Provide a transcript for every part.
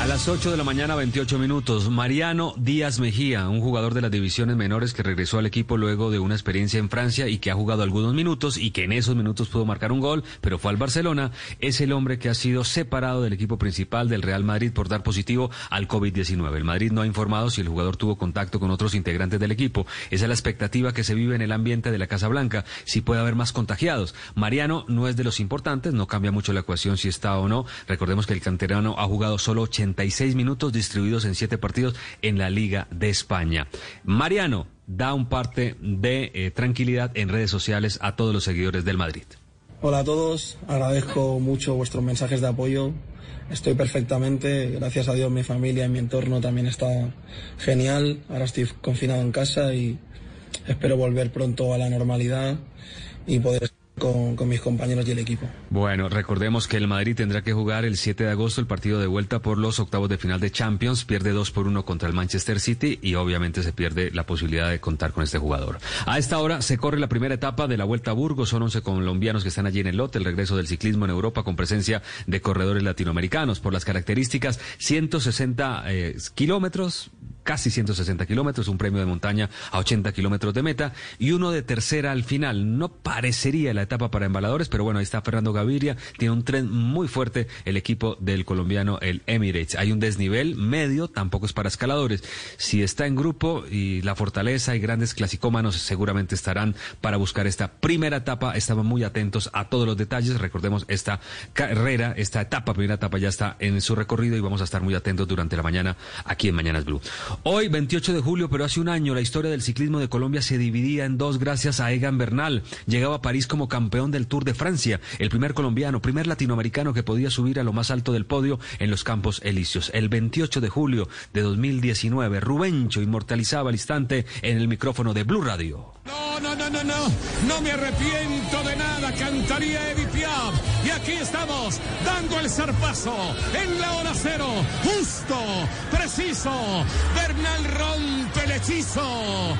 A las 8 de la mañana, 28 minutos, Mariano Díaz Mejía, un jugador de las divisiones menores que regresó al equipo luego de una experiencia en Francia y que ha jugado algunos minutos y que en esos minutos pudo marcar un gol, pero fue al Barcelona, es el hombre que ha sido separado del equipo principal del Real Madrid por dar positivo al COVID-19. El Madrid no ha informado si el jugador tuvo contacto con otros integrantes del equipo. Esa es la expectativa que se vive en el ambiente de la Casa Blanca, si puede haber más contagiados. Mariano no es de los importantes, no cambia mucho la ecuación si está o no. Recordemos que el canterano ha jugado solo 80 minutos distribuidos en siete partidos en la Liga de España. Mariano da un parte de eh, tranquilidad en redes sociales a todos los seguidores del Madrid. Hola a todos, agradezco mucho vuestros mensajes de apoyo. Estoy perfectamente, gracias a Dios mi familia y mi entorno también está genial. Ahora estoy confinado en casa y espero volver pronto a la normalidad y poder con, mis compañeros y el equipo. Bueno, recordemos que el Madrid tendrá que jugar el 7 de agosto el partido de vuelta por los octavos de final de Champions, pierde 2 por 1 contra el Manchester City y obviamente se pierde la posibilidad de contar con este jugador. A esta hora se corre la primera etapa de la Vuelta a Burgos, son 11 colombianos que están allí en el lote, el regreso del ciclismo en Europa con presencia de corredores latinoamericanos. Por las características, 160 eh, kilómetros, casi 160 kilómetros, un premio de montaña a 80 kilómetros de meta y uno de tercera al final. No parecería la etapa para embaladores, pero bueno, ahí está Fernando Gaviria, tiene un tren muy fuerte el equipo del colombiano, el Emirates. Hay un desnivel medio, tampoco es para escaladores. Si está en grupo y la fortaleza y grandes clasicómanos seguramente estarán para buscar esta primera etapa. Estamos muy atentos a todos los detalles. Recordemos, esta carrera, esta etapa, primera etapa ya está en su recorrido y vamos a estar muy atentos durante la mañana aquí en Mañanas Blue. Hoy, 28 de julio, pero hace un año, la historia del ciclismo de Colombia se dividía en dos gracias a Egan Bernal. Llegaba a París como campeón del Tour de Francia, el primer colombiano, primer latinoamericano que podía subir a lo más alto del podio en los Campos Elíseos. El 28 de julio de 2019, Rubencho inmortalizaba el instante en el micrófono de Blue Radio. No, no, no, no, no me arrepiento de nada, cantaría Edith Piaf. Y aquí estamos, dando el zarpazo en la hora cero, justo, preciso. Bernal rompe el hechizo,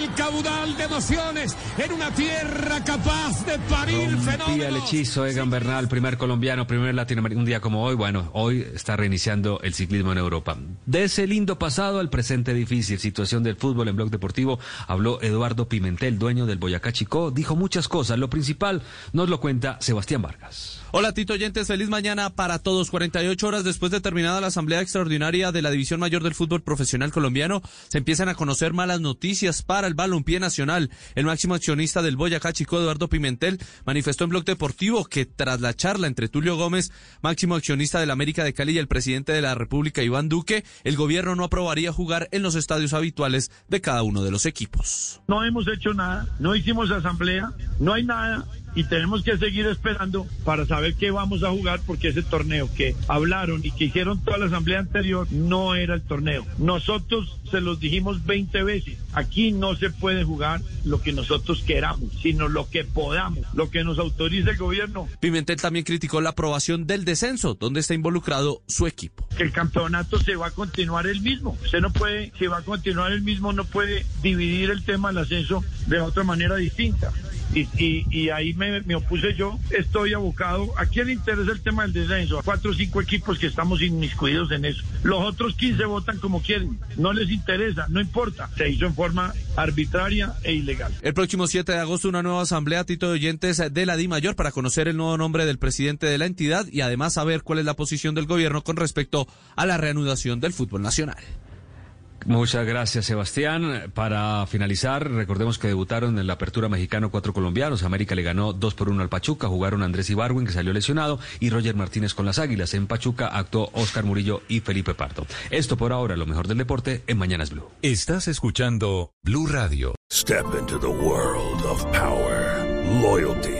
el caudal de emociones en una tierra capaz de parir fenómenos. el hechizo, Egan Bernal, primer colombiano, primer latinoamericano, un día como hoy, bueno, hoy está reiniciando el ciclismo en Europa. De ese lindo pasado al presente difícil, situación del fútbol en Blog Deportivo, habló Eduardo Pimentel, dueño del Boyacá Chicó, dijo muchas cosas, lo principal nos lo cuenta Sebastián Vargas. Hola Tito Oyentes, feliz mañana para todos. 48 horas después de terminada la Asamblea Extraordinaria de la División Mayor del Fútbol Profesional Colombiano, se empiezan a conocer malas noticias para el balompié nacional. El máximo accionista del Boyacá Chico, Eduardo Pimentel, manifestó en Blog Deportivo que tras la charla entre Tulio Gómez, máximo accionista del América de Cali, y el presidente de la República, Iván Duque, el gobierno no aprobaría jugar en los estadios habituales de cada uno de los equipos. No hemos hecho nada, no hicimos asamblea, no hay nada y tenemos que seguir esperando para saber qué vamos a jugar porque ese torneo que hablaron y que hicieron toda la asamblea anterior no era el torneo. Nosotros se los dijimos 20 veces, aquí no se puede jugar lo que nosotros queramos, sino lo que podamos, lo que nos autorice el gobierno. Pimentel también criticó la aprobación del descenso, donde está involucrado su equipo. Que el campeonato se va a continuar el mismo. Usted no puede, si va a continuar el mismo, no puede dividir el tema del ascenso de otra manera distinta. Y, y, ahí me, me, opuse yo. Estoy abocado. ¿A quién le interesa el tema del descenso? A cuatro o cinco equipos que estamos inmiscuidos en eso. Los otros 15 votan como quieren. No les interesa, no importa. Se hizo en forma arbitraria e ilegal. El próximo 7 de agosto una nueva asamblea, Tito de Oyentes, de la Di Mayor para conocer el nuevo nombre del presidente de la entidad y además saber cuál es la posición del gobierno con respecto a la reanudación del fútbol nacional. Muchas gracias, Sebastián. Para finalizar, recordemos que debutaron en la apertura mexicano cuatro colombianos. América le ganó dos por uno al Pachuca. Jugaron Andrés Ibarwin, que salió lesionado, y Roger Martínez con las Águilas. En Pachuca actuó Oscar Murillo y Felipe Pardo. Esto por ahora, lo mejor del deporte en Mañanas Blue. Estás escuchando Blue Radio. Step into the world of power, loyalty.